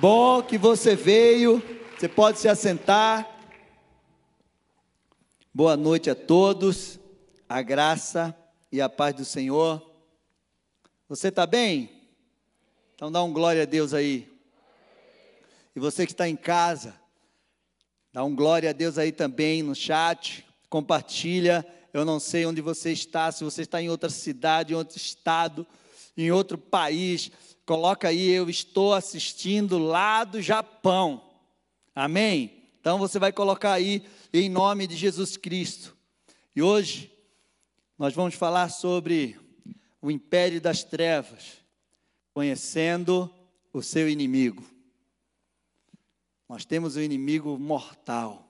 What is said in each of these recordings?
Bom que você veio, você pode se assentar. Boa noite a todos, a graça e a paz do Senhor. Você está bem? Então dá um glória a Deus aí. E você que está em casa, dá um glória a Deus aí também no chat, compartilha. Eu não sei onde você está, se você está em outra cidade, em outro estado, em outro país Coloca aí, eu estou assistindo lá do Japão. Amém? Então você vai colocar aí em nome de Jesus Cristo. E hoje nós vamos falar sobre o império das trevas, conhecendo o seu inimigo. Nós temos um inimigo mortal.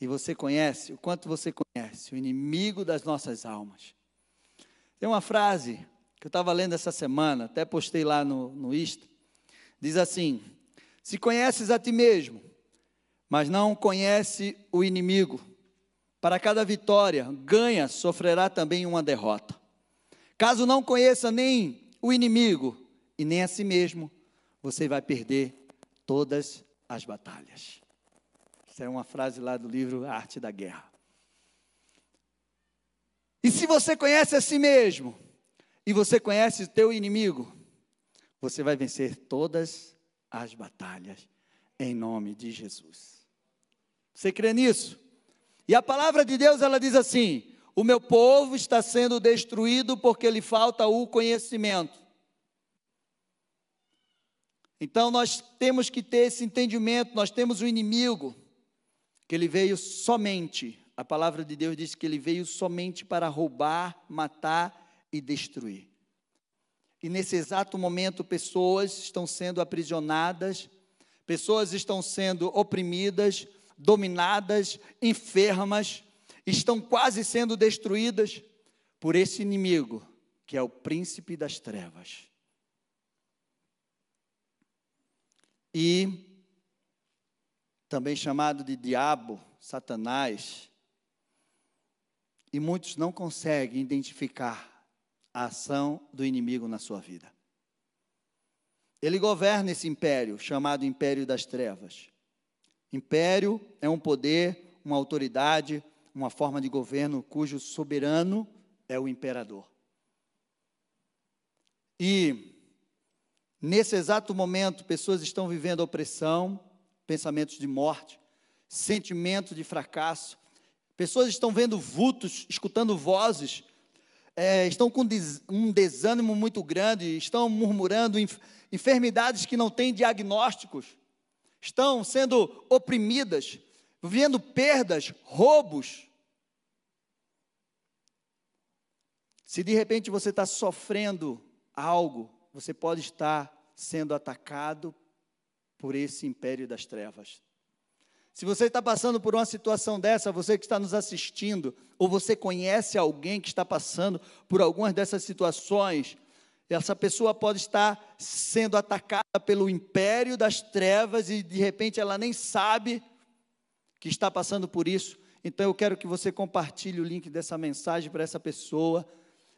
E você conhece, o quanto você conhece, o inimigo das nossas almas. Tem uma frase que eu estava lendo essa semana, até postei lá no, no Insta, diz assim: Se conheces a ti mesmo, mas não conhece o inimigo, para cada vitória, ganha, sofrerá também uma derrota. Caso não conheça nem o inimigo e nem a si mesmo, você vai perder todas as batalhas. Essa é uma frase lá do livro Arte da Guerra. E se você conhece a si mesmo, e você conhece o teu inimigo, você vai vencer todas as batalhas em nome de Jesus. Você crê nisso? E a palavra de Deus ela diz assim: O meu povo está sendo destruído porque lhe falta o conhecimento. Então nós temos que ter esse entendimento, nós temos o um inimigo que ele veio somente, a palavra de Deus diz que ele veio somente para roubar, matar e destruir. E nesse exato momento, pessoas estão sendo aprisionadas, pessoas estão sendo oprimidas, dominadas, enfermas, estão quase sendo destruídas por esse inimigo, que é o príncipe das trevas. E também chamado de diabo, Satanás, e muitos não conseguem identificar a ação do inimigo na sua vida. Ele governa esse império, chamado Império das Trevas. Império é um poder, uma autoridade, uma forma de governo cujo soberano é o imperador. E nesse exato momento, pessoas estão vivendo opressão, pensamentos de morte, sentimento de fracasso. Pessoas estão vendo vultos, escutando vozes é, estão com um desânimo muito grande, estão murmurando enfermidades que não têm diagnósticos, estão sendo oprimidas, vivendo perdas, roubos. Se de repente você está sofrendo algo, você pode estar sendo atacado por esse império das trevas. Se você está passando por uma situação dessa, você que está nos assistindo, ou você conhece alguém que está passando por algumas dessas situações, essa pessoa pode estar sendo atacada pelo império das trevas e de repente ela nem sabe que está passando por isso. Então eu quero que você compartilhe o link dessa mensagem para essa pessoa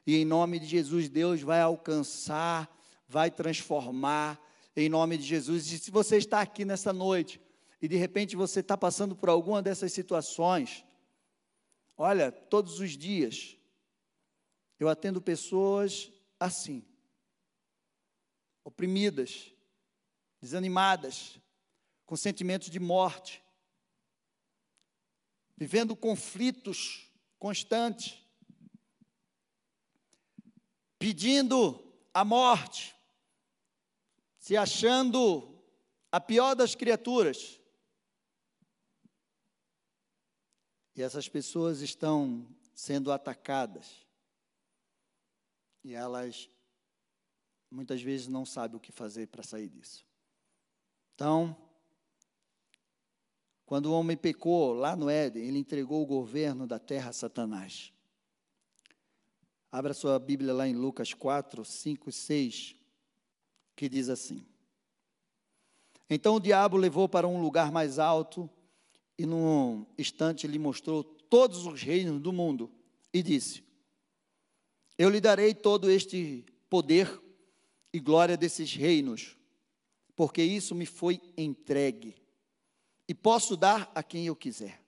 e em nome de Jesus Deus vai alcançar, vai transformar em nome de Jesus. E se você está aqui nessa noite, e de repente você está passando por alguma dessas situações, olha, todos os dias eu atendo pessoas assim, oprimidas, desanimadas, com sentimentos de morte, vivendo conflitos constantes, pedindo a morte, se achando a pior das criaturas. E essas pessoas estão sendo atacadas. E elas muitas vezes não sabem o que fazer para sair disso. Então, quando o homem pecou lá no Éden, ele entregou o governo da terra a Satanás. Abra sua Bíblia lá em Lucas 4, 5 e 6, que diz assim: Então o diabo levou para um lugar mais alto e num instante lhe mostrou todos os reinos do mundo e disse: Eu lhe darei todo este poder e glória desses reinos, porque isso me foi entregue, e posso dar a quem eu quiser.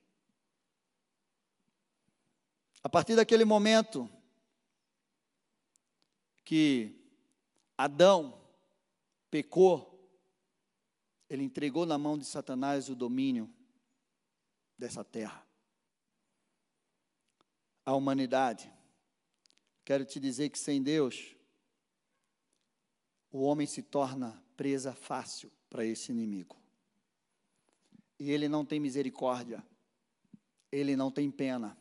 A partir daquele momento que Adão pecou, ele entregou na mão de Satanás o domínio dessa terra. A humanidade, quero te dizer que sem Deus, o homem se torna presa fácil para esse inimigo. E ele não tem misericórdia, ele não tem pena.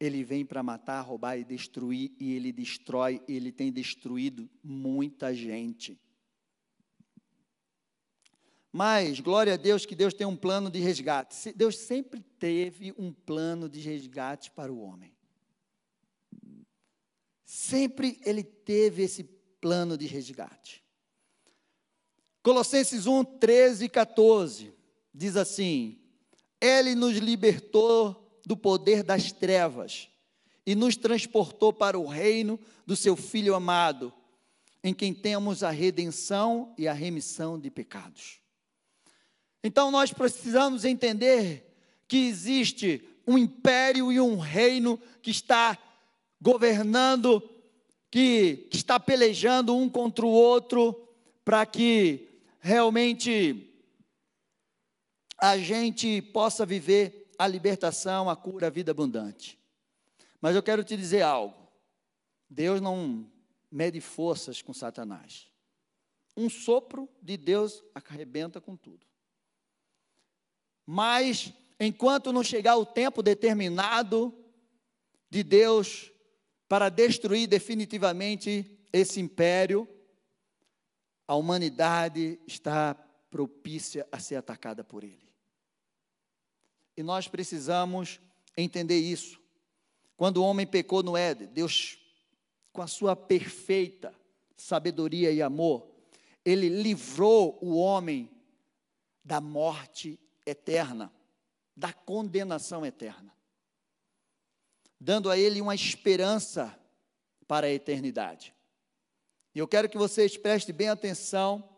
Ele vem para matar, roubar e destruir, e ele destrói, e ele tem destruído muita gente. Mas, glória a Deus que Deus tem um plano de resgate. Deus sempre teve um plano de resgate para o homem. Sempre ele teve esse plano de resgate. Colossenses 1, 13 e 14 diz assim: Ele nos libertou do poder das trevas e nos transportou para o reino do seu Filho amado, em quem temos a redenção e a remissão de pecados. Então nós precisamos entender que existe um império e um reino que está governando, que, está pelejando um contra o outro, para que realmente a gente possa viver a libertação, a cura, a vida abundante. Mas eu quero te dizer algo. Deus não mede forças com Satanás. Um sopro de Deus arrebenta com tudo. Mas, enquanto não chegar o tempo determinado de Deus para destruir definitivamente esse império, a humanidade está propícia a ser atacada por ele. E nós precisamos entender isso. Quando o homem pecou no Éden, Deus, com a sua perfeita sabedoria e amor, ele livrou o homem da morte eterna, da condenação eterna, dando a ele uma esperança para a eternidade. E eu quero que vocês prestem bem atenção,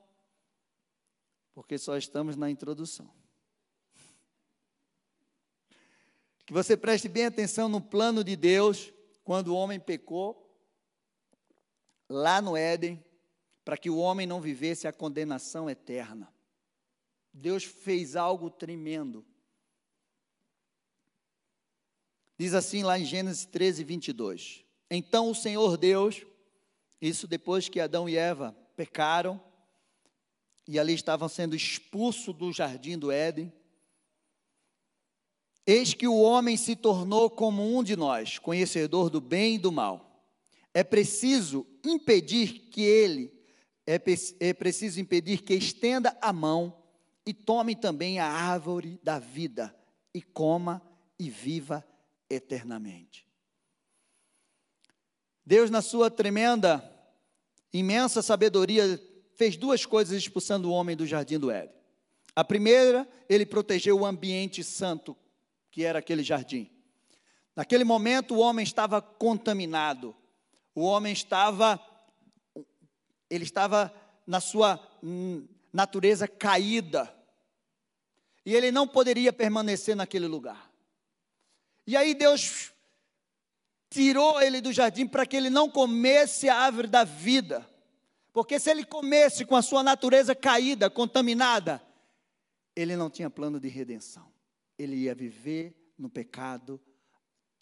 porque só estamos na introdução. Que você preste bem atenção no plano de Deus quando o homem pecou lá no Éden, para que o homem não vivesse a condenação eterna. Deus fez algo tremendo. Diz assim lá em Gênesis 13, 22. Então o Senhor Deus, isso depois que Adão e Eva pecaram, e ali estavam sendo expulsos do jardim do Éden, Eis que o homem se tornou como um de nós, conhecedor do bem e do mal. É preciso impedir que ele, é, é preciso impedir que estenda a mão e tome também a árvore da vida, e coma e viva eternamente. Deus, na sua tremenda, imensa sabedoria, fez duas coisas expulsando o homem do jardim do Éden. A primeira, ele protegeu o ambiente santo que era aquele jardim. Naquele momento o homem estava contaminado. O homem estava ele estava na sua natureza caída. E ele não poderia permanecer naquele lugar. E aí Deus tirou ele do jardim para que ele não comesse a árvore da vida. Porque se ele comesse com a sua natureza caída, contaminada, ele não tinha plano de redenção ele ia viver no pecado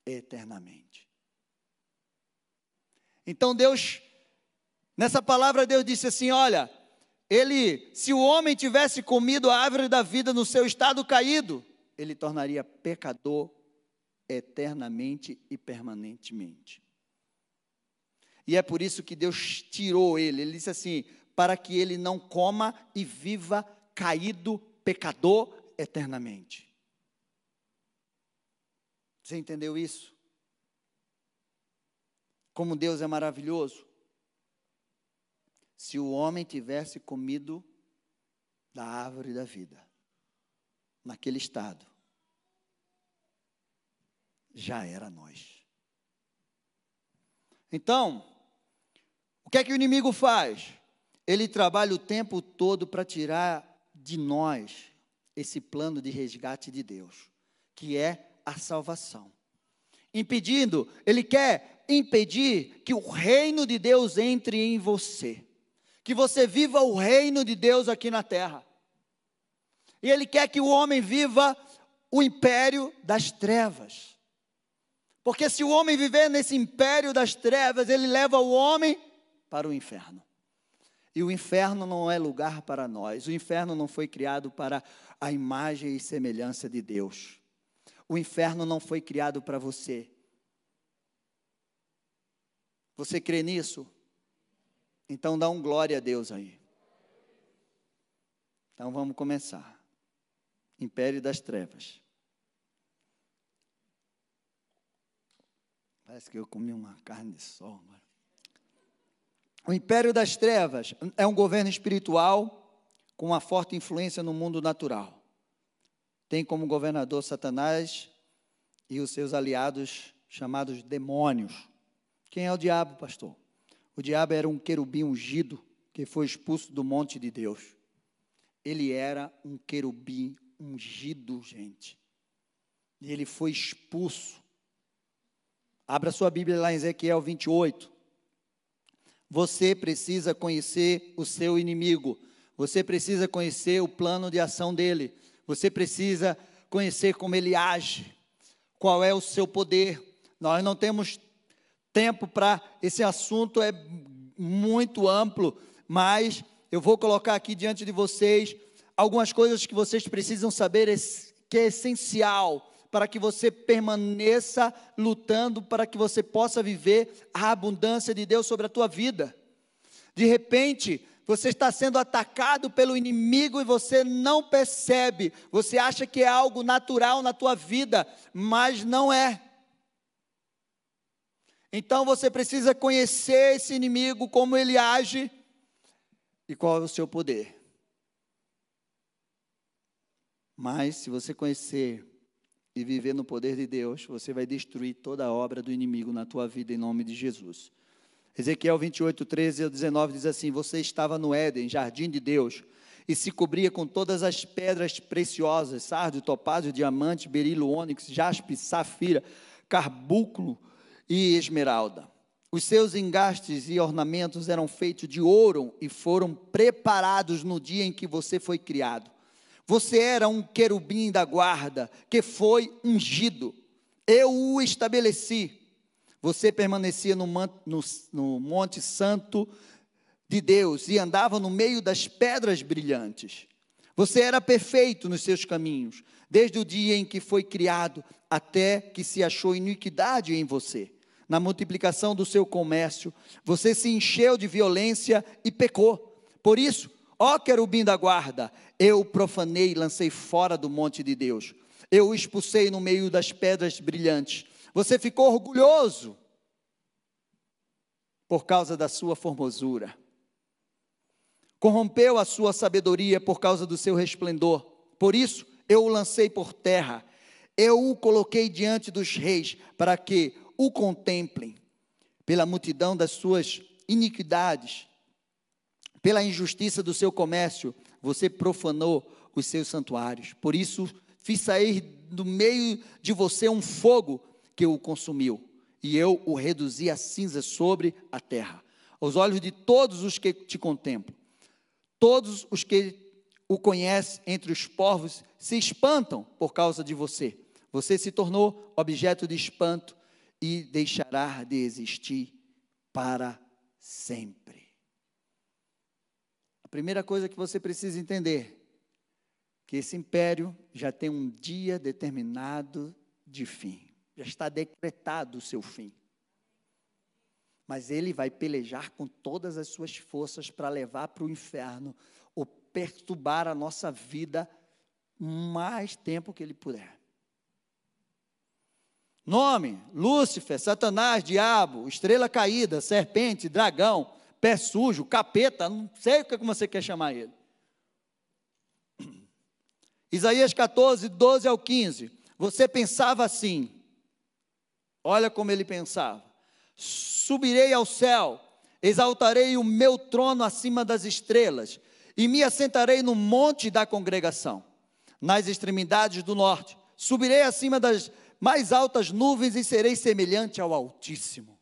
eternamente. Então Deus, nessa palavra Deus disse assim: olha, ele, se o homem tivesse comido a árvore da vida no seu estado caído, ele tornaria pecador eternamente e permanentemente. E é por isso que Deus tirou ele. Ele disse assim: para que ele não coma e viva caído, pecador eternamente. Você entendeu isso? Como Deus é maravilhoso. Se o homem tivesse comido da árvore da vida, naquele estado, já era nós. Então, o que é que o inimigo faz? ele trabalha o tempo todo para tirar de nós esse plano de resgate de Deus, que é a salvação. Impedindo, ele quer impedir que o reino de Deus entre em você, que você viva o reino de Deus aqui na terra. E ele quer que o homem viva o império das trevas. Porque se o homem viver nesse império das trevas, ele leva o homem para o inferno. E o inferno não é lugar para nós. O inferno não foi criado para a imagem e semelhança de Deus. O inferno não foi criado para você. Você crê nisso? Então dá um glória a Deus aí. Então vamos começar. Império das Trevas. Parece que eu comi uma carne de sol agora. O Império das Trevas é um governo espiritual com uma forte influência no mundo natural. Tem como governador Satanás e os seus aliados chamados demônios. Quem é o diabo, pastor? O diabo era um querubim ungido que foi expulso do monte de Deus. Ele era um querubim ungido, gente. E ele foi expulso. Abra sua Bíblia lá em Ezequiel 28. Você precisa conhecer o seu inimigo. Você precisa conhecer o plano de ação dele. Você precisa conhecer como ele age. Qual é o seu poder. Nós não temos tempo para esse assunto é muito amplo, mas eu vou colocar aqui diante de vocês algumas coisas que vocês precisam saber que é essencial para que você permaneça lutando, para que você possa viver a abundância de Deus sobre a tua vida. De repente, você está sendo atacado pelo inimigo e você não percebe. Você acha que é algo natural na tua vida, mas não é. Então você precisa conhecer esse inimigo, como ele age e qual é o seu poder. Mas se você conhecer e viver no poder de Deus, você vai destruir toda a obra do inimigo na tua vida em nome de Jesus. Ezequiel 28, 13 ao 19 diz assim: Você estava no Éden, jardim de Deus, e se cobria com todas as pedras preciosas: sardio, topázio, diamante, berilo, ônix, jaspe, safira, carbúnculo e esmeralda. Os seus engastes e ornamentos eram feitos de ouro e foram preparados no dia em que você foi criado. Você era um querubim da guarda que foi ungido. Eu o estabeleci. Você permanecia no, no, no Monte Santo de Deus e andava no meio das pedras brilhantes. Você era perfeito nos seus caminhos, desde o dia em que foi criado até que se achou iniquidade em você. Na multiplicação do seu comércio, você se encheu de violência e pecou. Por isso, Ó querubim da guarda, eu profanei e lancei fora do monte de Deus. Eu o expulsei no meio das pedras brilhantes. Você ficou orgulhoso por causa da sua formosura. Corrompeu a sua sabedoria por causa do seu resplendor. Por isso, eu o lancei por terra. Eu o coloquei diante dos reis para que o contemplem pela multidão das suas iniquidades pela injustiça do seu comércio, você profanou os seus santuários. Por isso, fiz sair do meio de você um fogo que o consumiu, e eu o reduzi a cinza sobre a terra. Aos olhos de todos os que te contemplam, todos os que o conhecem entre os povos se espantam por causa de você. Você se tornou objeto de espanto e deixará de existir para sempre primeira coisa que você precisa entender, que esse império já tem um dia determinado de fim. Já está decretado o seu fim. Mas ele vai pelejar com todas as suas forças para levar para o inferno ou perturbar a nossa vida mais tempo que ele puder. Nome: Lúcifer, Satanás, Diabo, estrela caída, serpente, dragão pé sujo, capeta, não sei o que você quer chamar ele. Isaías 14, 12 ao 15. Você pensava assim, olha como ele pensava: subirei ao céu, Exaltarei o meu trono acima das estrelas, e me assentarei no monte da congregação, nas extremidades do norte. Subirei acima das mais altas nuvens e serei semelhante ao Altíssimo.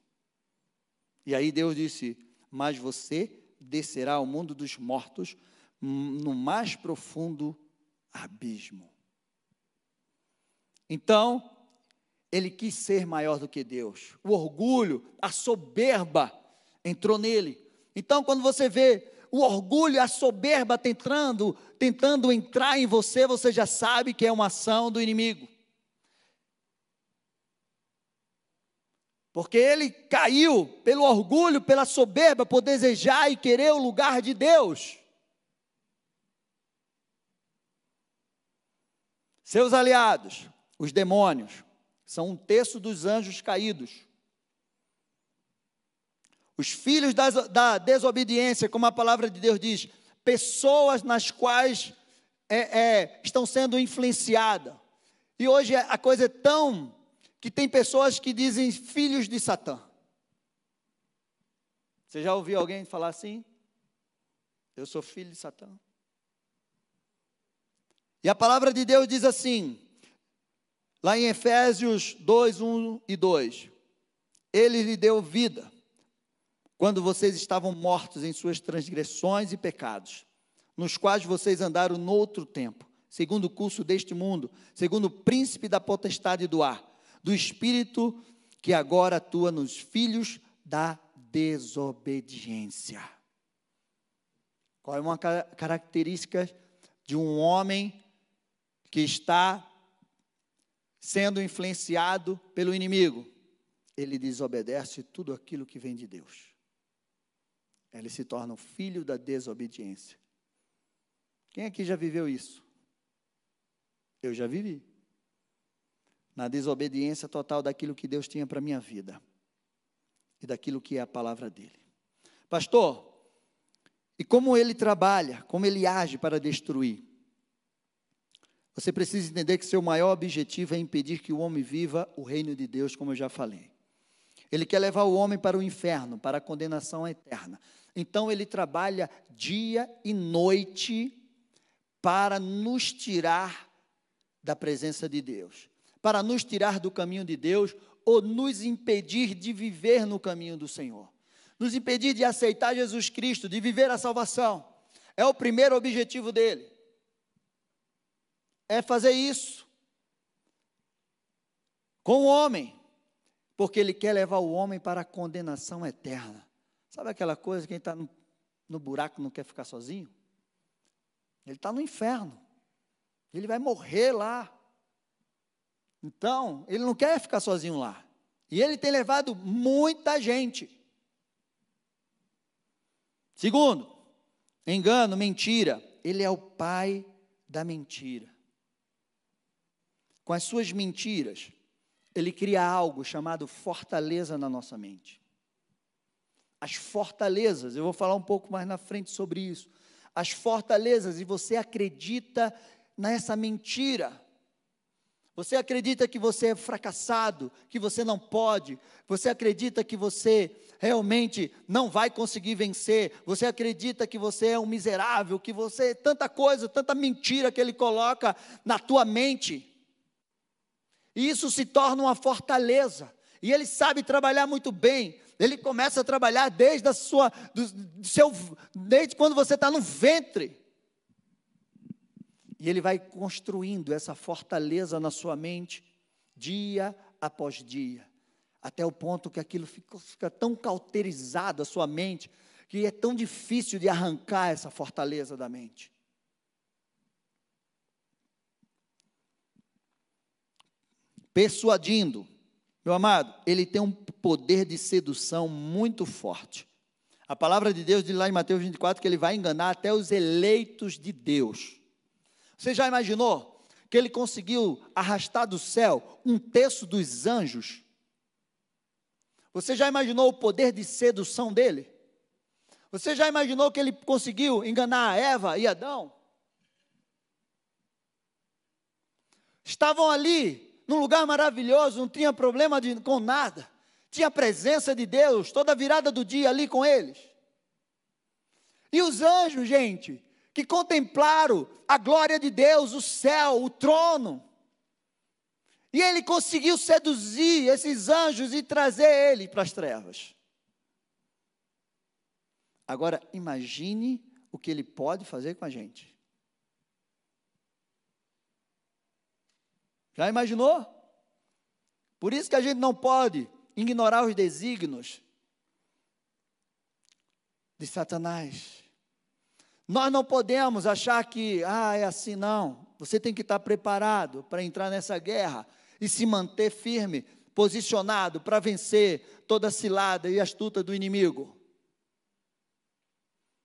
E aí Deus disse: Mas você descerá ao mundo dos mortos, no mais profundo abismo. Então, ele quis ser maior do que Deus. O orgulho, a soberba entrou nele. Então, quando você vê o orgulho, a soberba tentando, tentando entrar em você, você já sabe que é uma ação do inimigo. Porque ele caiu pelo orgulho, pela soberba, por desejar e querer o lugar de Deus. Seus aliados, os demônios, são um terço dos anjos caídos. Os filhos da, da desobediência, como a palavra de Deus diz, pessoas nas quais é, é, estão sendo influenciadas. E hoje a coisa é tão que tem pessoas que dizem filhos de Satã. Você já ouviu alguém falar assim? Eu sou filho de Satã. E a palavra de Deus diz assim, lá em Efésios 2, 1 e 2: Ele lhe deu vida quando vocês estavam mortos em suas transgressões e pecados, nos quais vocês andaram no outro tempo, segundo o curso deste mundo, segundo o príncipe da potestade do ar, do espírito que agora atua nos filhos da desobediência. Qual é uma característica de um homem que está sendo influenciado pelo inimigo? Ele desobedece tudo aquilo que vem de Deus ele se torna o filho da desobediência. Quem aqui já viveu isso? Eu já vivi. Na desobediência total daquilo que Deus tinha para a minha vida e daquilo que é a palavra dele. Pastor, e como ele trabalha, como ele age para destruir? Você precisa entender que seu maior objetivo é impedir que o homem viva o reino de Deus, como eu já falei. Ele quer levar o homem para o inferno, para a condenação eterna. Então ele trabalha dia e noite para nos tirar da presença de Deus, para nos tirar do caminho de Deus ou nos impedir de viver no caminho do Senhor, nos impedir de aceitar Jesus Cristo, de viver a salvação. É o primeiro objetivo dele. É fazer isso com o homem, porque ele quer levar o homem para a condenação eterna. Sabe aquela coisa, quem está no, no buraco não quer ficar sozinho? Ele está no inferno. Ele vai morrer lá. Então, ele não quer ficar sozinho lá. E ele tem levado muita gente. Segundo, engano, mentira. Ele é o pai da mentira. Com as suas mentiras, ele cria algo chamado fortaleza na nossa mente as fortalezas. Eu vou falar um pouco mais na frente sobre isso. As fortalezas, e você acredita nessa mentira. Você acredita que você é fracassado, que você não pode, você acredita que você realmente não vai conseguir vencer, você acredita que você é um miserável, que você tanta coisa, tanta mentira que ele coloca na tua mente. E isso se torna uma fortaleza. E ele sabe trabalhar muito bem ele começa a trabalhar desde a sua, do, do seu, desde quando você está no ventre. E ele vai construindo essa fortaleza na sua mente, dia após dia, até o ponto que aquilo fica, fica tão cauterizado a sua mente, que é tão difícil de arrancar essa fortaleza da mente. Persuadindo, meu amado, ele tem um poder de sedução muito forte. A palavra de Deus diz lá em Mateus 24 que ele vai enganar até os eleitos de Deus. Você já imaginou que ele conseguiu arrastar do céu um terço dos anjos? Você já imaginou o poder de sedução dele? Você já imaginou que ele conseguiu enganar Eva e Adão? Estavam ali num lugar maravilhoso, não tinha problema de, com nada. tinha a presença de Deus toda a virada do dia ali com eles. E os anjos, gente, que contemplaram a glória de Deus, o céu, o trono. E ele conseguiu seduzir esses anjos e trazer ele para as trevas. Agora, imagine o que ele pode fazer com a gente. Já imaginou? Por isso que a gente não pode ignorar os desígnios de Satanás. Nós não podemos achar que, ah, é assim, não. Você tem que estar preparado para entrar nessa guerra e se manter firme, posicionado para vencer toda a cilada e astuta do inimigo.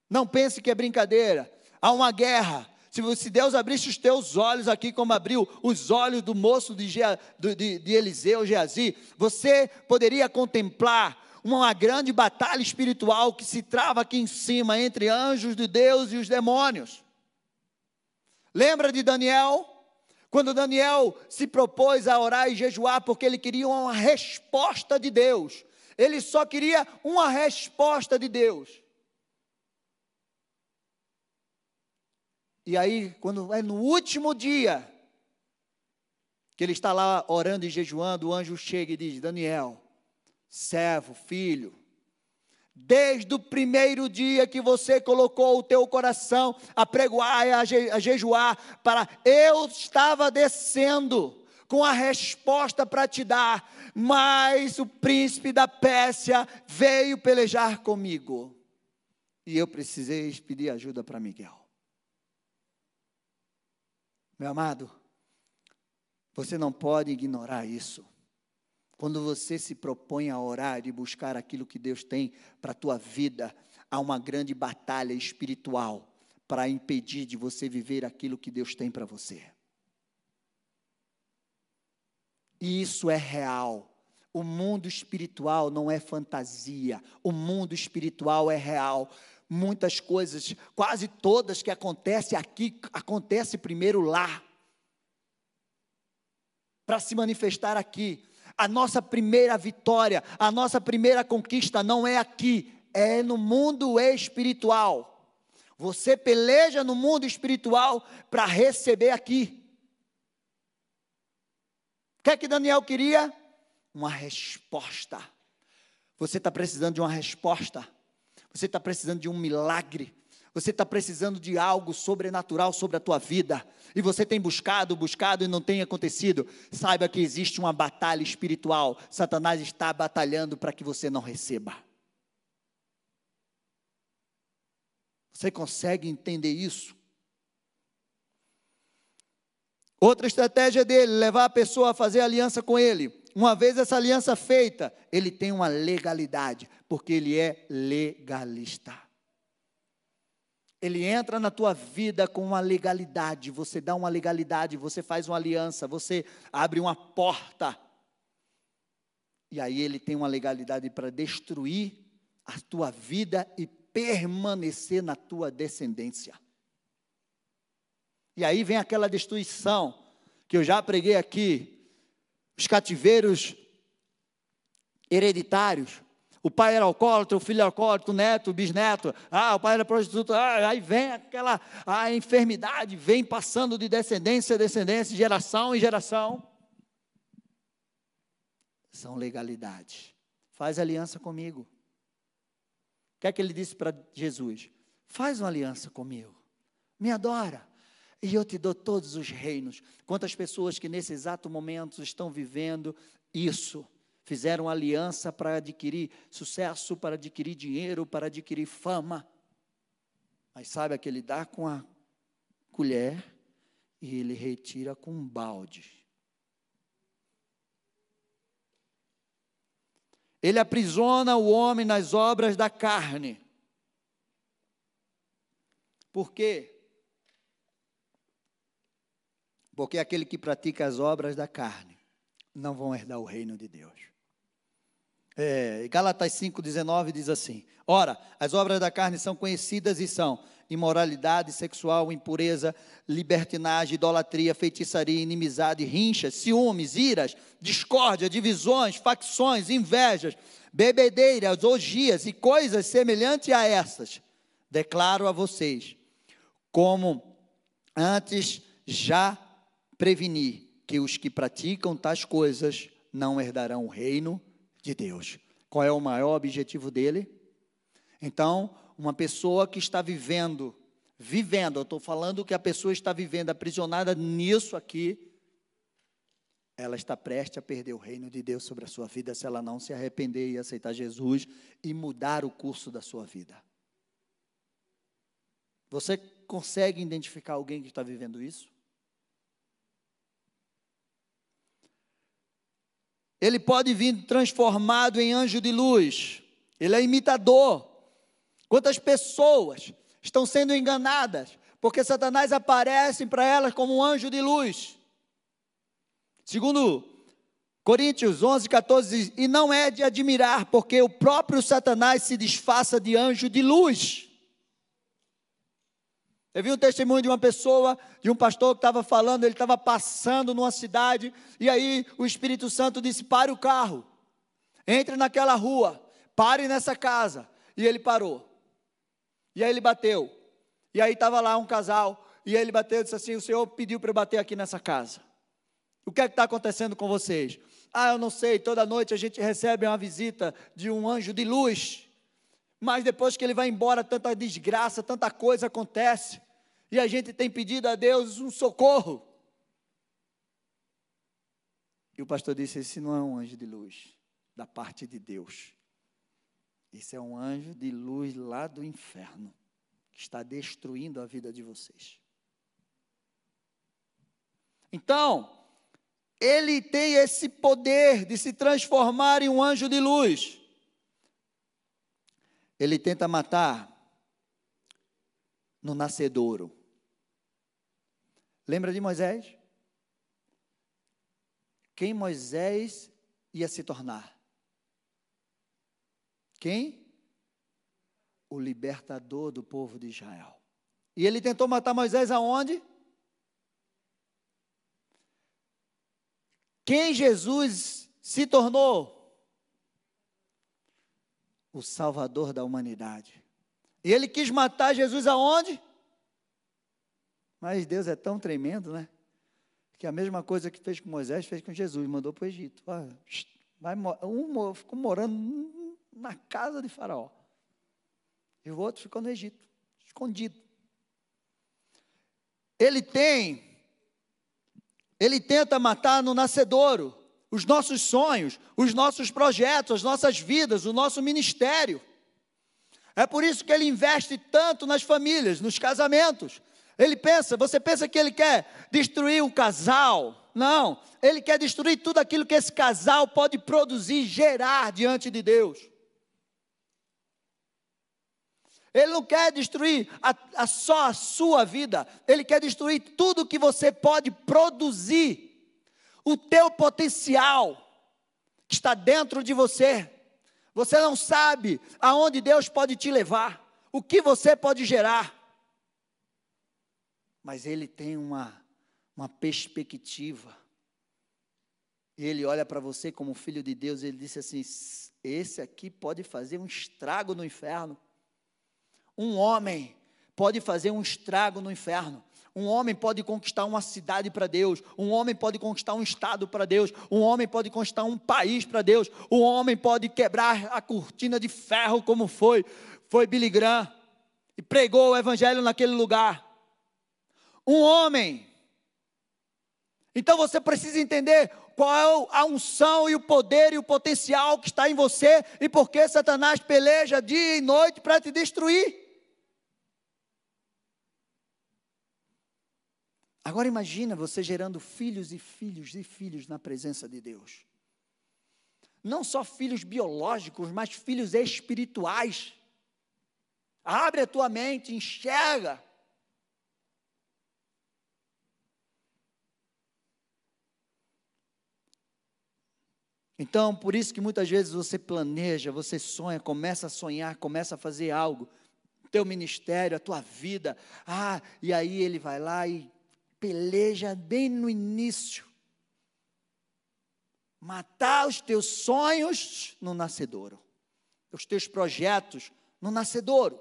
Não pense que é brincadeira. Há uma guerra. Se Deus abrisse os teus olhos aqui, como abriu os olhos do moço de, de, de Eliseu, Geazi, você poderia contemplar uma grande batalha espiritual que se trava aqui em cima entre anjos de Deus e os demônios. Lembra de Daniel? Quando Daniel se propôs a orar e jejuar porque ele queria uma resposta de Deus. Ele só queria uma resposta de Deus. E aí, quando é no último dia, que ele está lá orando e jejuando, o anjo chega e diz: Daniel, servo, filho, desde o primeiro dia que você colocou o teu coração a pregoar a, je, a jejuar, para eu estava descendo com a resposta para te dar, mas o príncipe da Pérsia veio pelejar comigo. E eu precisei pedir ajuda para Miguel. Meu amado, você não pode ignorar isso. Quando você se propõe a orar e buscar aquilo que Deus tem para a tua vida, há uma grande batalha espiritual para impedir de você viver aquilo que Deus tem para você. E isso é real. O mundo espiritual não é fantasia, o mundo espiritual é real muitas coisas, quase todas que acontecem aqui, acontece primeiro lá. Para se manifestar aqui. A nossa primeira vitória, a nossa primeira conquista não é aqui, é no mundo espiritual. Você peleja no mundo espiritual para receber aqui. O que é que Daniel queria? Uma resposta. Você está precisando de uma resposta. Você está precisando de um milagre. Você está precisando de algo sobrenatural sobre a tua vida. E você tem buscado, buscado e não tem acontecido. Saiba que existe uma batalha espiritual. Satanás está batalhando para que você não receba. Você consegue entender isso? Outra estratégia dele, levar a pessoa a fazer aliança com ele. Uma vez essa aliança feita, ele tem uma legalidade, porque ele é legalista. Ele entra na tua vida com uma legalidade, você dá uma legalidade, você faz uma aliança, você abre uma porta. E aí ele tem uma legalidade para destruir a tua vida e permanecer na tua descendência. E aí vem aquela destruição que eu já preguei aqui, os cativeiros hereditários. O pai era alcoólatra, o filho era alcoólatra, o neto, o bisneto. Ah, o pai era prostituto. Ah, aí vem aquela a enfermidade, vem passando de descendência a descendência, geração em geração. São legalidades. Faz aliança comigo. O que é que ele disse para Jesus? Faz uma aliança comigo. Me adora e eu te dou todos os reinos. Quantas pessoas que nesse exato momento estão vivendo isso, fizeram aliança para adquirir sucesso, para adquirir dinheiro, para adquirir fama. Mas sabe que ele dá com a colher e ele retira com um balde. Ele aprisiona o homem nas obras da carne. Por quê? Porque aquele que pratica as obras da carne não vão herdar o reino de Deus. É, Gálatas 5,19 diz assim: Ora, as obras da carne são conhecidas e são imoralidade sexual, impureza, libertinagem, idolatria, feitiçaria, inimizade, rinchas, ciúmes, iras, discórdia, divisões, facções, invejas, bebedeiras, orgias e coisas semelhantes a essas. Declaro a vocês, como antes já preveni, que os que praticam tais coisas não herdarão o reino de Deus. Qual é o maior objetivo dele? Então, uma pessoa que está vivendo, vivendo, eu estou falando que a pessoa está vivendo aprisionada nisso aqui, ela está prestes a perder o reino de Deus sobre a sua vida se ela não se arrepender e aceitar Jesus e mudar o curso da sua vida. Você consegue identificar alguém que está vivendo isso? Ele pode vir transformado em anjo de luz. Ele é imitador. Quantas pessoas estão sendo enganadas porque Satanás aparece para elas como um anjo de luz. Segundo Coríntios 11, 14 diz, e não é de admirar, porque o próprio Satanás se disfarça de anjo de luz. Eu vi um testemunho de uma pessoa, de um pastor que estava falando, ele estava passando numa cidade, e aí o Espírito Santo disse: pare o carro, entre naquela rua, pare nessa casa. E ele parou. E aí ele bateu. E aí estava lá um casal, e aí ele bateu e disse assim: O Senhor pediu para eu bater aqui nessa casa. O que é que está acontecendo com vocês? Ah, eu não sei, toda noite a gente recebe uma visita de um anjo de luz. Mas depois que ele vai embora, tanta desgraça, tanta coisa acontece e a gente tem pedido a Deus um socorro. E o pastor disse: Esse não é um anjo de luz, da parte de Deus. Esse é um anjo de luz lá do inferno, que está destruindo a vida de vocês. Então, ele tem esse poder de se transformar em um anjo de luz. Ele tenta matar no nascedouro. Lembra de Moisés? Quem Moisés ia se tornar? Quem? O libertador do povo de Israel. E ele tentou matar Moisés aonde? Quem Jesus se tornou? O Salvador da humanidade. E ele quis matar Jesus aonde? Mas Deus é tão tremendo, né? Que a mesma coisa que fez com Moisés, fez com Jesus, mandou para o Egito. Vai, um ficou morando na casa de Faraó. E o outro ficou no Egito, escondido. Ele tem, ele tenta matar no nascedouro os nossos sonhos, os nossos projetos, as nossas vidas, o nosso ministério. É por isso que ele investe tanto nas famílias, nos casamentos, ele pensa, você pensa que ele quer destruir um casal? Não, ele quer destruir tudo aquilo que esse casal pode produzir, gerar diante de Deus. Ele não quer destruir a, a só a sua vida, ele quer destruir tudo que você pode produzir, o teu potencial que está dentro de você. Você não sabe aonde Deus pode te levar, o que você pode gerar mas ele tem uma, uma perspectiva. Ele olha para você como filho de Deus, ele disse assim: esse aqui pode fazer um estrago no inferno. Um homem pode fazer um estrago no inferno. Um homem pode conquistar uma cidade para Deus. Um homem pode conquistar um estado para Deus. Um homem pode conquistar um país para Deus. Um homem pode quebrar a cortina de ferro, como foi, foi Billy Graham, e pregou o evangelho naquele lugar um homem. Então você precisa entender qual é a unção e o poder e o potencial que está em você e por que Satanás peleja dia e noite para te destruir. Agora imagina você gerando filhos e filhos e filhos na presença de Deus. Não só filhos biológicos, mas filhos espirituais. Abre a tua mente, enxerga. Então, por isso que muitas vezes você planeja, você sonha, começa a sonhar, começa a fazer algo, teu ministério, a tua vida. Ah, e aí ele vai lá e peleja bem no início. Matar os teus sonhos no nascedouro, os teus projetos no nascedouro,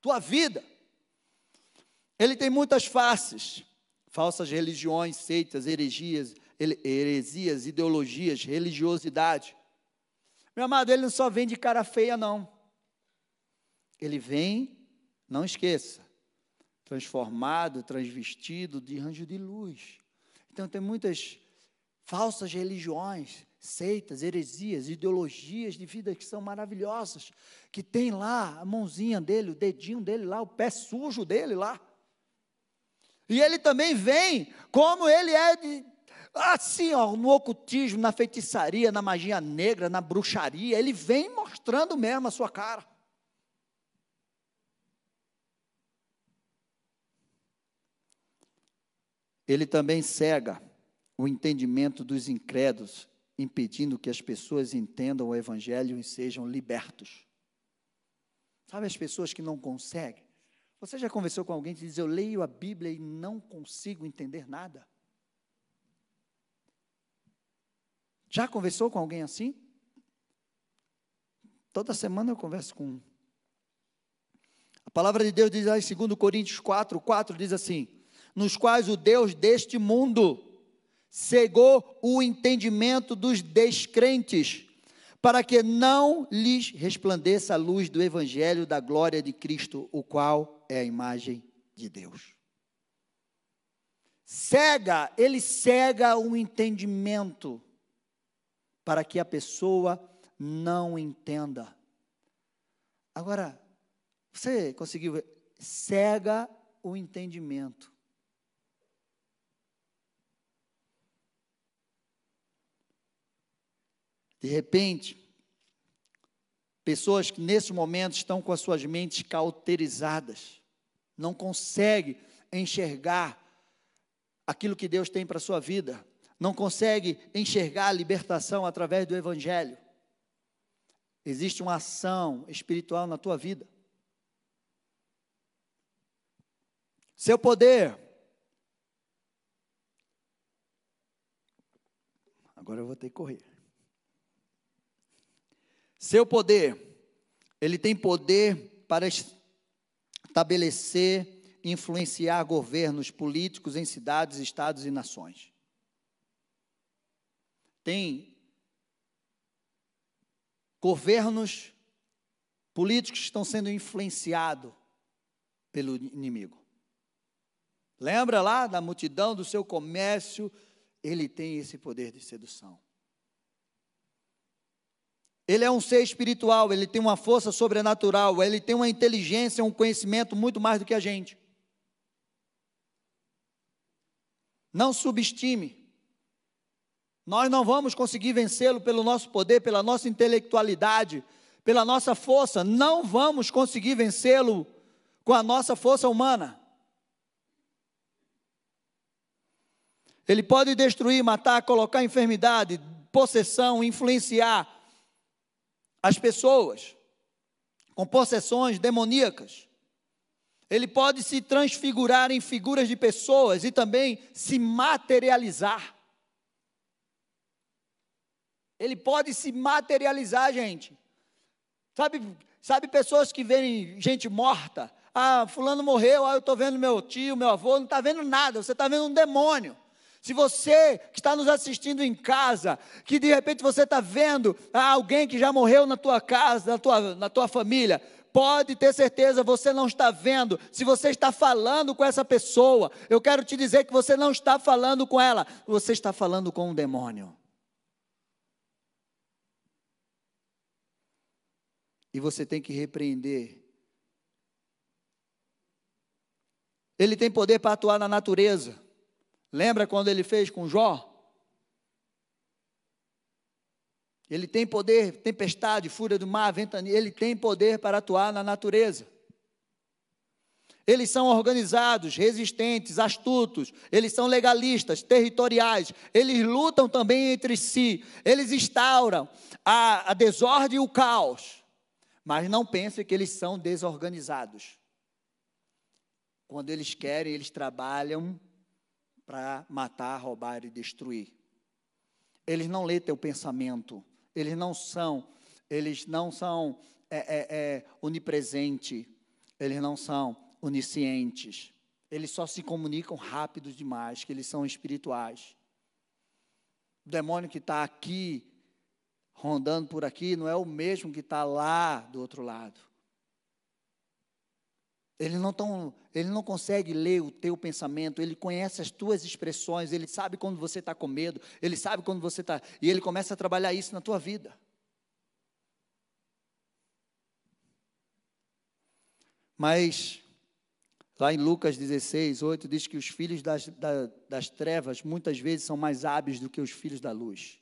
tua vida. Ele tem muitas faces, falsas religiões, seitas, heresias, heresias, ideologias, religiosidade. Meu amado, ele não só vem de cara feia, não. Ele vem, não esqueça, transformado, transvestido de anjo de luz. Então tem muitas falsas religiões, seitas, heresias, ideologias de vida que são maravilhosas, que tem lá a mãozinha dele, o dedinho dele lá, o pé sujo dele lá. E ele também vem, como ele é de, assim, ó, no ocultismo, na feitiçaria, na magia negra, na bruxaria, ele vem mostrando mesmo a sua cara. Ele também cega o entendimento dos incrédulos, impedindo que as pessoas entendam o Evangelho e sejam libertos. Sabe as pessoas que não conseguem? Você já conversou com alguém que diz: Eu leio a Bíblia e não consigo entender nada? Já conversou com alguém assim? Toda semana eu converso com um. A palavra de Deus diz aí, segundo Coríntios 4, 4 diz assim: nos quais o Deus deste mundo cegou o entendimento dos descrentes, para que não lhes resplandeça a luz do evangelho da glória de Cristo, o qual é a imagem de Deus. Cega, ele cega o entendimento para que a pessoa não entenda. Agora, você conseguiu ver? Cega o entendimento. De repente, pessoas que nesse momento estão com as suas mentes cauterizadas, não conseguem enxergar aquilo que Deus tem para a sua vida, não consegue enxergar a libertação através do Evangelho. Existe uma ação espiritual na tua vida. Seu poder. Agora eu vou ter que correr. Seu poder. Ele tem poder para estabelecer, influenciar governos políticos em cidades, estados e nações tem governos políticos que estão sendo influenciados pelo inimigo. Lembra lá da multidão do seu comércio? Ele tem esse poder de sedução. Ele é um ser espiritual, ele tem uma força sobrenatural, ele tem uma inteligência, um conhecimento muito mais do que a gente. Não subestime. Nós não vamos conseguir vencê-lo pelo nosso poder, pela nossa intelectualidade, pela nossa força. Não vamos conseguir vencê-lo com a nossa força humana. Ele pode destruir, matar, colocar enfermidade, possessão, influenciar as pessoas com possessões demoníacas. Ele pode se transfigurar em figuras de pessoas e também se materializar. Ele pode se materializar, gente. Sabe, sabe pessoas que veem gente morta? Ah, fulano morreu, ah, eu estou vendo meu tio, meu avô, não está vendo nada, você está vendo um demônio. Se você que está nos assistindo em casa, que de repente você está vendo ah, alguém que já morreu na tua casa, na tua, na tua família, pode ter certeza, você não está vendo. Se você está falando com essa pessoa, eu quero te dizer que você não está falando com ela, você está falando com um demônio. E você tem que repreender. Ele tem poder para atuar na natureza. Lembra quando ele fez com Jó? Ele tem poder, tempestade, fúria do mar, ventania, ele tem poder para atuar na natureza. Eles são organizados, resistentes, astutos, eles são legalistas, territoriais, eles lutam também entre si, eles instauram a, a desordem e o caos. Mas não pense que eles são desorganizados. Quando eles querem, eles trabalham para matar, roubar e destruir. Eles não lêem teu pensamento. Eles não são, eles não são é, é, é, onipresente. Eles não são oniscientes. Eles só se comunicam rápido demais, que eles são espirituais. O demônio que está aqui, rondando por aqui, não é o mesmo que está lá do outro lado. Ele não, tão, ele não consegue ler o teu pensamento, ele conhece as tuas expressões, ele sabe quando você está com medo, ele sabe quando você está. E ele começa a trabalhar isso na tua vida. Mas, lá em Lucas 16, 8, diz que os filhos das, das, das trevas muitas vezes são mais hábeis do que os filhos da luz.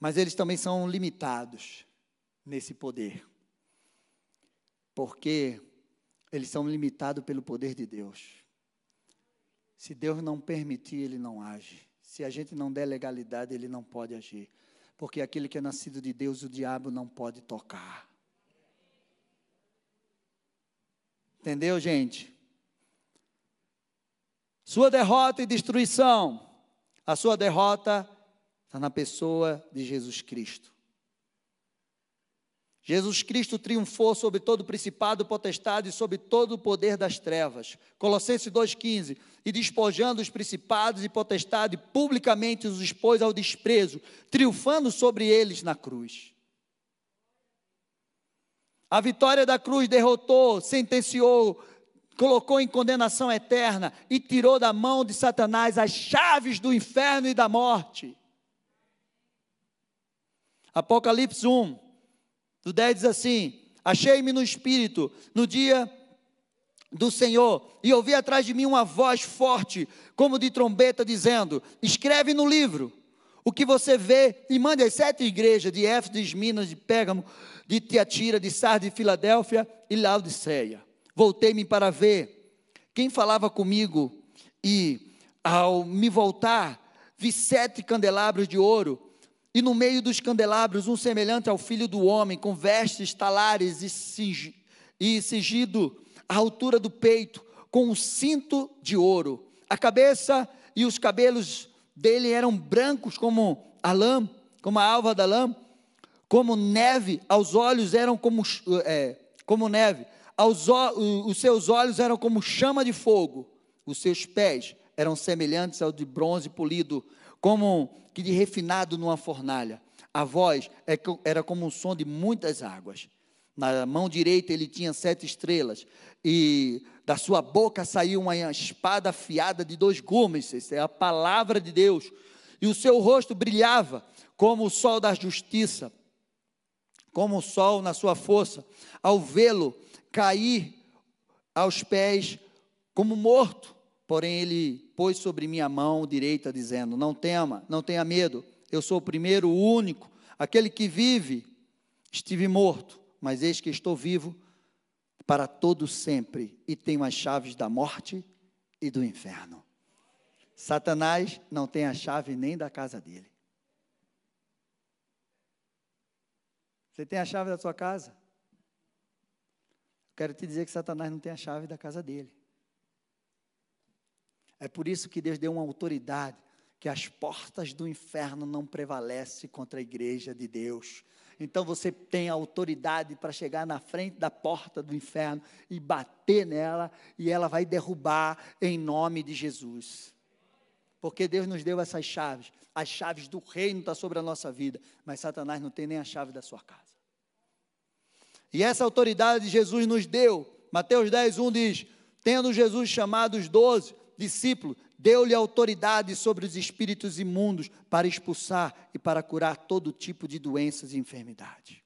Mas eles também são limitados nesse poder porque eles são limitados pelo poder de Deus. Se Deus não permitir, ele não age. Se a gente não der legalidade, ele não pode agir. Porque aquele que é nascido de Deus, o diabo não pode tocar. Entendeu, gente? Sua derrota e destruição. A sua derrota está na pessoa de Jesus Cristo. Jesus Cristo triunfou sobre todo principado, potestade e sobre todo o poder das trevas. Colossenses 2,15. E despojando os principados e potestade, publicamente os expôs ao desprezo, triunfando sobre eles na cruz. A vitória da cruz derrotou, sentenciou, colocou em condenação eterna e tirou da mão de Satanás as chaves do inferno e da morte. Apocalipse 1. Do 10 diz assim: Achei-me no espírito no dia do Senhor, e ouvi atrás de mim uma voz forte, como de trombeta, dizendo: Escreve no livro o que você vê e mande às sete igrejas de Éfeso, de Minas, de Pérgamo, de Tiatira, de Sardes, de Filadélfia e Laodiceia. Voltei-me para ver quem falava comigo, e ao me voltar, vi sete candelabros de ouro e no meio dos candelabros, um semelhante ao filho do homem, com vestes talares e cingido à altura do peito, com um cinto de ouro. A cabeça e os cabelos dele eram brancos como a lã, como a alva da lã, como neve, aos olhos eram como, é, como neve, aos, os seus olhos eram como chama de fogo, os seus pés eram semelhantes ao de bronze polido, como que de refinado numa fornalha. A voz é era como um som de muitas águas. Na mão direita ele tinha sete estrelas, e da sua boca saiu uma espada afiada de dois gumes, essa é a palavra de Deus. E o seu rosto brilhava como o sol da justiça, como o sol na sua força. Ao vê-lo cair aos pés como morto, porém ele pôs sobre minha mão direita, dizendo: Não tema, não tenha medo, eu sou o primeiro, o único, aquele que vive. Estive morto, mas eis que estou vivo para todo sempre e tenho as chaves da morte e do inferno. Satanás não tem a chave nem da casa dele. Você tem a chave da sua casa? Quero te dizer que Satanás não tem a chave da casa dele. É por isso que Deus deu uma autoridade que as portas do inferno não prevalecem contra a igreja de Deus. Então você tem autoridade para chegar na frente da porta do inferno e bater nela, e ela vai derrubar em nome de Jesus. Porque Deus nos deu essas chaves. As chaves do reino estão sobre a nossa vida, mas Satanás não tem nem a chave da sua casa. E essa autoridade Jesus nos deu. Mateus 10, 1 diz: Tendo Jesus chamado os doze, discípulo, deu-lhe autoridade sobre os espíritos imundos para expulsar e para curar todo tipo de doenças e enfermidade.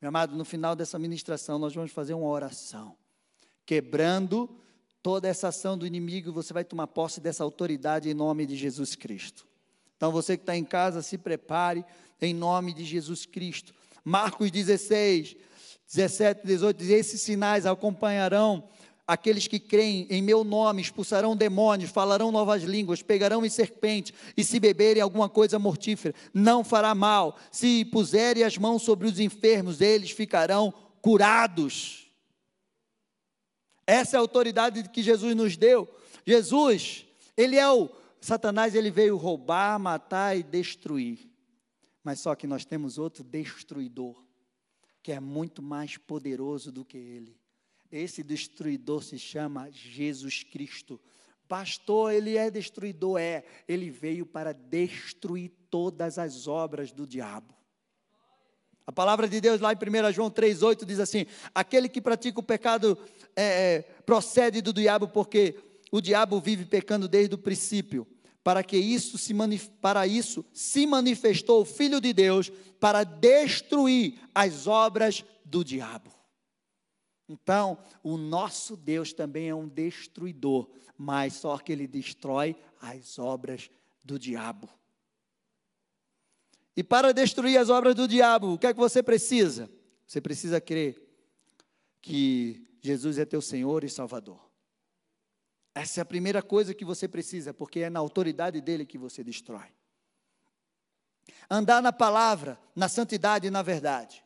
Meu amado, no final dessa ministração, nós vamos fazer uma oração, quebrando toda essa ação do inimigo, você vai tomar posse dessa autoridade em nome de Jesus Cristo. Então, você que está em casa, se prepare em nome de Jesus Cristo. Marcos 16, 17, 18 diz: Esses sinais acompanharão Aqueles que creem em meu nome expulsarão demônios, falarão novas línguas, pegarão em serpentes, e se beberem alguma coisa mortífera, não fará mal. Se puserem as mãos sobre os enfermos, eles ficarão curados. Essa é a autoridade que Jesus nos deu. Jesus, ele é o Satanás, ele veio roubar, matar e destruir. Mas só que nós temos outro destruidor, que é muito mais poderoso do que ele. Esse destruidor se chama Jesus Cristo. Pastor, ele é destruidor, é. Ele veio para destruir todas as obras do diabo. A palavra de Deus lá em 1 João 3,8 diz assim: aquele que pratica o pecado é, é, procede do diabo, porque o diabo vive pecando desde o princípio. Para que isso se para isso se manifestou o Filho de Deus para destruir as obras do diabo. Então, o nosso Deus também é um destruidor, mas só que ele destrói as obras do diabo. E para destruir as obras do diabo, o que é que você precisa? Você precisa crer que Jesus é teu Senhor e Salvador. Essa é a primeira coisa que você precisa, porque é na autoridade dele que você destrói. Andar na palavra, na santidade e na verdade.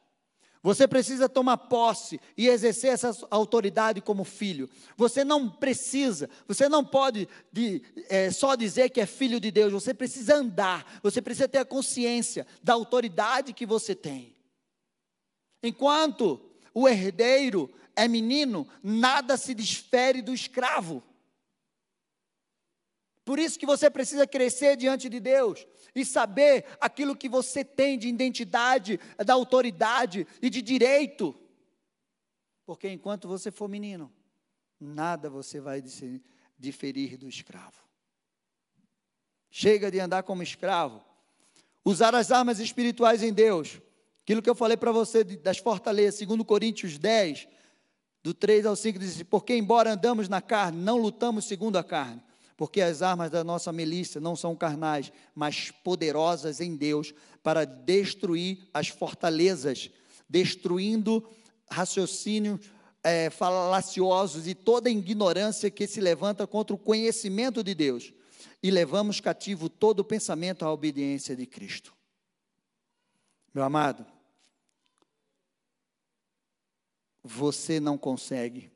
Você precisa tomar posse e exercer essa autoridade como filho. Você não precisa, você não pode de, é, só dizer que é filho de Deus. Você precisa andar, você precisa ter a consciência da autoridade que você tem. Enquanto o herdeiro é menino, nada se desfere do escravo. Por isso que você precisa crescer diante de Deus e saber aquilo que você tem de identidade, da autoridade e de direito. Porque enquanto você for menino, nada você vai diferir do escravo. Chega de andar como escravo. Usar as armas espirituais em Deus. Aquilo que eu falei para você das fortalezas, segundo Coríntios 10, do 3 ao 5, diz assim, porque embora andamos na carne, não lutamos segundo a carne porque as armas da nossa milícia não são carnais, mas poderosas em Deus para destruir as fortalezas, destruindo raciocínios é, falaciosos e toda ignorância que se levanta contra o conhecimento de Deus. E levamos cativo todo o pensamento à obediência de Cristo. Meu amado, você não consegue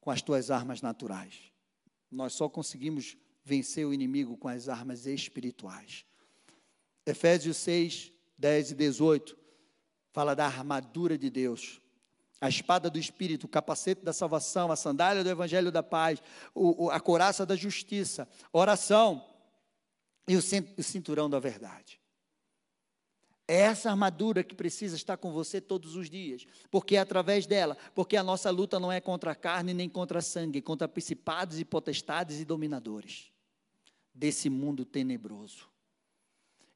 com as tuas armas naturais. Nós só conseguimos vencer o inimigo com as armas espirituais. Efésios 6, 10 e 18 fala da armadura de Deus. A espada do Espírito, o capacete da salvação, a sandália do Evangelho da paz, o, a coraça da justiça, oração e o cinturão da verdade. É essa armadura que precisa estar com você todos os dias, porque é através dela, porque a nossa luta não é contra a carne nem contra a sangue, contra principados e potestades e dominadores desse mundo tenebroso.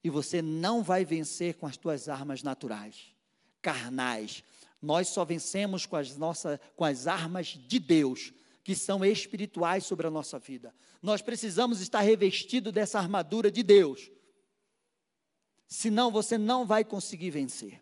E você não vai vencer com as tuas armas naturais, carnais. Nós só vencemos com as nossas com as armas de Deus, que são espirituais sobre a nossa vida. Nós precisamos estar revestido dessa armadura de Deus senão você não vai conseguir vencer.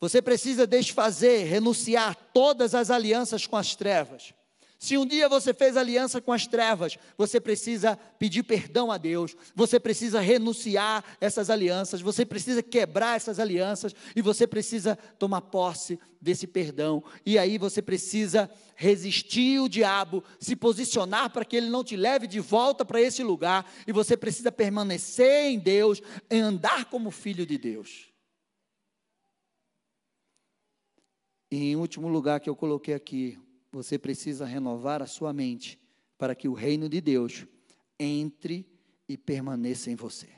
Você precisa desfazer, renunciar todas as alianças com as trevas. Se um dia você fez aliança com as trevas, você precisa pedir perdão a Deus, você precisa renunciar essas alianças, você precisa quebrar essas alianças e você precisa tomar posse desse perdão. E aí você precisa resistir o diabo, se posicionar para que ele não te leve de volta para esse lugar, e você precisa permanecer em Deus, andar como filho de Deus. E em último lugar que eu coloquei aqui, você precisa renovar a sua mente para que o reino de Deus entre e permaneça em você.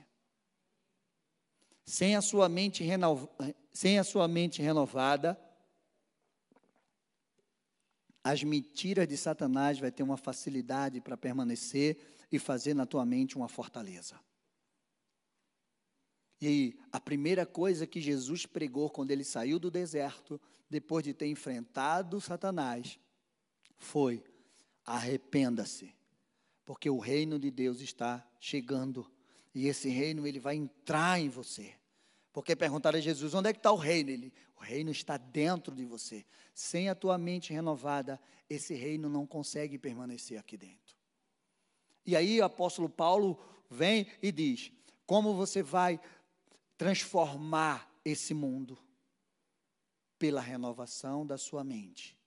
Sem a sua mente, renov... Sem a sua mente renovada, as mentiras de Satanás vai ter uma facilidade para permanecer e fazer na tua mente uma fortaleza. E a primeira coisa que Jesus pregou quando ele saiu do deserto, depois de ter enfrentado Satanás, foi: arrependa-se, porque o reino de Deus está chegando e esse reino ele vai entrar em você. Porque perguntaram a Jesus: onde é que está o reino? Ele, o reino está dentro de você. Sem a tua mente renovada, esse reino não consegue permanecer aqui dentro. E aí o apóstolo Paulo vem e diz: como você vai transformar esse mundo? Pela renovação da sua mente.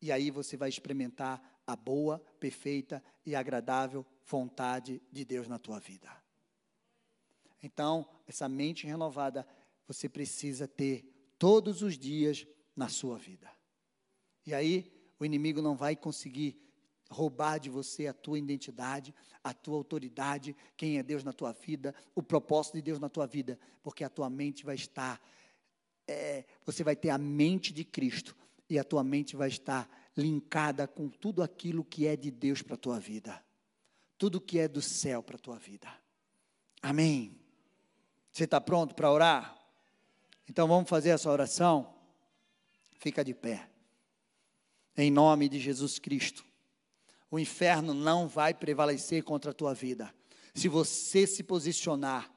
E aí você vai experimentar a boa, perfeita e agradável vontade de Deus na tua vida. Então, essa mente renovada você precisa ter todos os dias na sua vida. E aí, o inimigo não vai conseguir roubar de você a tua identidade, a tua autoridade, quem é Deus na tua vida, o propósito de Deus na tua vida, porque a tua mente vai estar, é, você vai ter a mente de Cristo e a tua mente vai estar linkada com tudo aquilo que é de Deus para a tua vida, tudo que é do céu para a tua vida. Amém. Você está pronto para orar? Então vamos fazer essa oração? Fica de pé. Em nome de Jesus Cristo. O inferno não vai prevalecer contra a tua vida. Se você se posicionar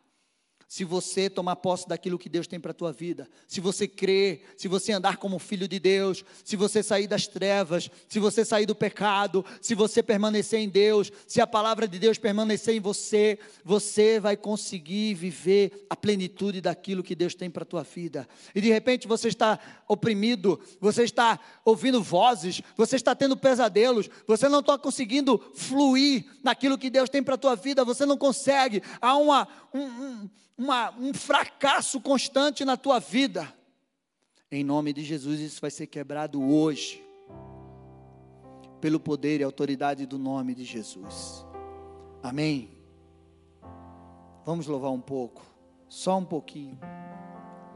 se você tomar posse daquilo que Deus tem para a tua vida, se você crer, se você andar como filho de Deus, se você sair das trevas, se você sair do pecado, se você permanecer em Deus, se a palavra de Deus permanecer em você, você vai conseguir viver a plenitude daquilo que Deus tem para a tua vida. E de repente você está oprimido, você está ouvindo vozes, você está tendo pesadelos, você não está conseguindo fluir naquilo que Deus tem para a tua vida, você não consegue, há uma, um, um uma, um fracasso constante na tua vida. Em nome de Jesus, isso vai ser quebrado hoje, pelo poder e autoridade do nome de Jesus. Amém. Vamos louvar um pouco, só um pouquinho,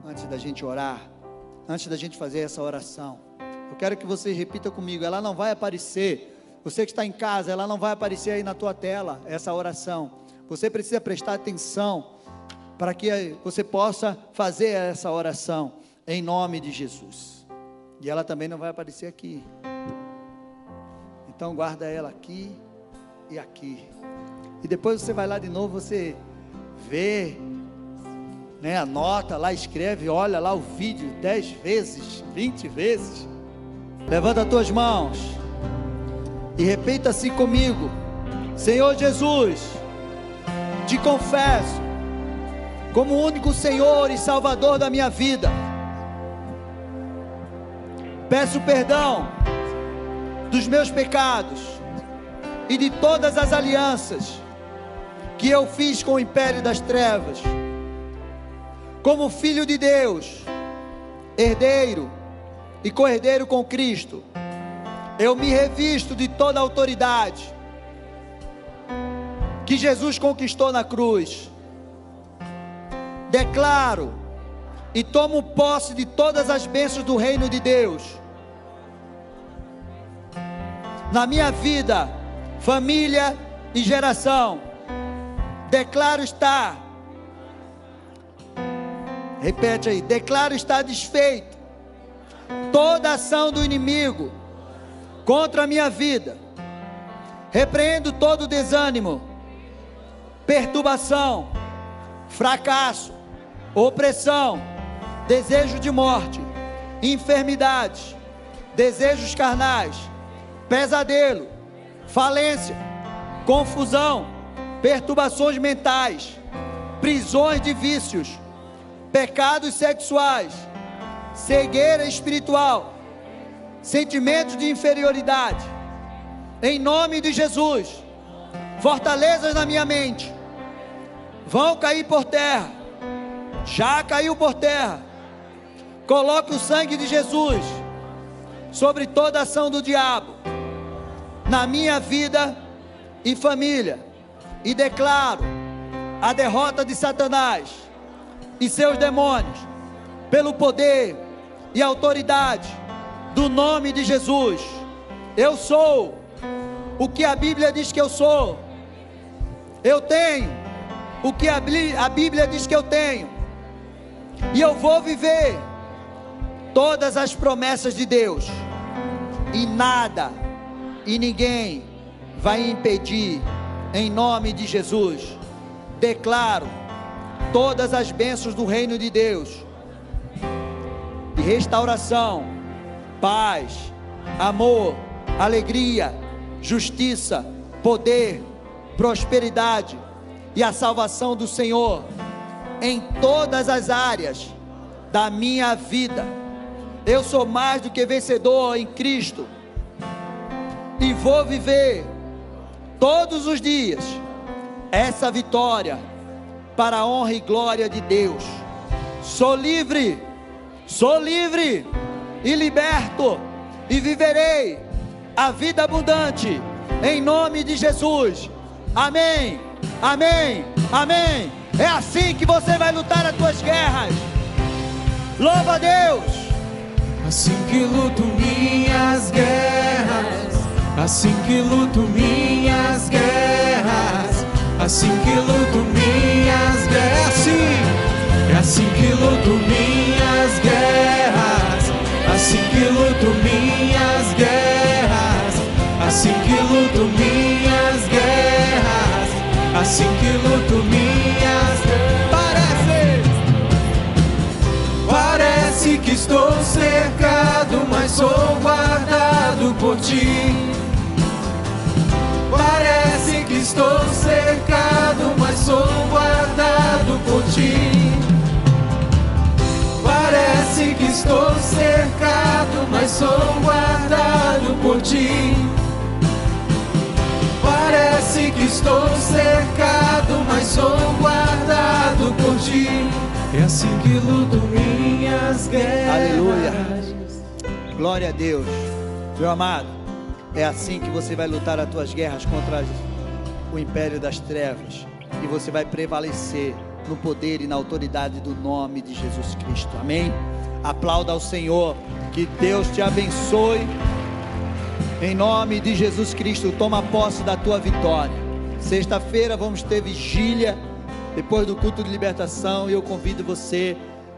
antes da gente orar, antes da gente fazer essa oração. Eu quero que você repita comigo, ela não vai aparecer. Você que está em casa, ela não vai aparecer aí na tua tela, essa oração. Você precisa prestar atenção para que você possa fazer essa oração em nome de Jesus. E ela também não vai aparecer aqui. Então guarda ela aqui e aqui. E depois você vai lá de novo, você vê, né, anota lá, escreve, olha lá o vídeo dez vezes, vinte vezes. Levanta as tuas mãos e repita assim comigo: Senhor Jesus, te confesso como único Senhor e Salvador da minha vida. Peço perdão dos meus pecados e de todas as alianças que eu fiz com o império das trevas. Como filho de Deus, herdeiro e co-herdeiro com Cristo, eu me revisto de toda a autoridade que Jesus conquistou na cruz declaro e tomo posse de todas as bênçãos do reino de Deus. Na minha vida, família e geração, declaro estar. Repete aí, declaro estar desfeito toda ação do inimigo contra a minha vida. Repreendo todo desânimo, perturbação, fracasso, opressão, desejo de morte, enfermidades, desejos carnais, pesadelo, falência, confusão, perturbações mentais, prisões de vícios, pecados sexuais, cegueira espiritual, sentimentos de inferioridade. Em nome de Jesus, fortalezas na minha mente vão cair por terra já caiu por terra. Coloque o sangue de Jesus sobre toda ação do diabo na minha vida e família e declaro a derrota de Satanás e seus demônios pelo poder e autoridade do nome de Jesus. Eu sou o que a Bíblia diz que eu sou. Eu tenho o que a Bíblia diz que eu tenho e eu vou viver todas as promessas de Deus, e nada e ninguém vai impedir, em nome de Jesus. Declaro todas as bênçãos do reino de Deus, de restauração, paz, amor, alegria, justiça, poder, prosperidade e a salvação do Senhor em todas as áreas da minha vida. Eu sou mais do que vencedor em Cristo e vou viver todos os dias essa vitória para a honra e glória de Deus. Sou livre, sou livre e liberto e viverei a vida abundante em nome de Jesus. Amém. Amém. Amém. É assim que você vai lutar as tuas guerras. Louva a Deus. Assim que luto minhas guerras, assim que luto minhas guerras, assim que luto minhas guerras, assim, é assim que luto minhas guerras, assim que luto minhas guerras, assim que luto minhas guerras, assim que luto sou guardado por ti. Parece que estou cercado, mas sou guardado por ti. Parece que estou cercado, mas sou guardado por ti. Parece que estou cercado, mas sou guardado por ti. É assim que luto minhas guerras. Aleluia. Glória a Deus. Meu amado, é assim que você vai lutar as tuas guerras contra o império das trevas. E você vai prevalecer no poder e na autoridade do nome de Jesus Cristo. Amém? Aplauda ao Senhor. Que Deus te abençoe. Em nome de Jesus Cristo, toma posse da tua vitória. Sexta-feira vamos ter vigília depois do culto de libertação, e eu convido você.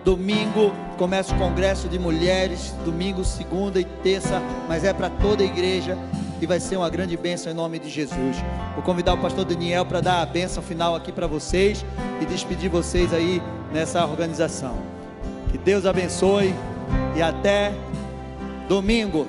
Domingo começa o congresso de mulheres, domingo, segunda e terça, mas é para toda a igreja e vai ser uma grande bênção em nome de Jesus. Vou convidar o pastor Daniel para dar a bênção final aqui para vocês e despedir vocês aí nessa organização. Que Deus abençoe e até domingo.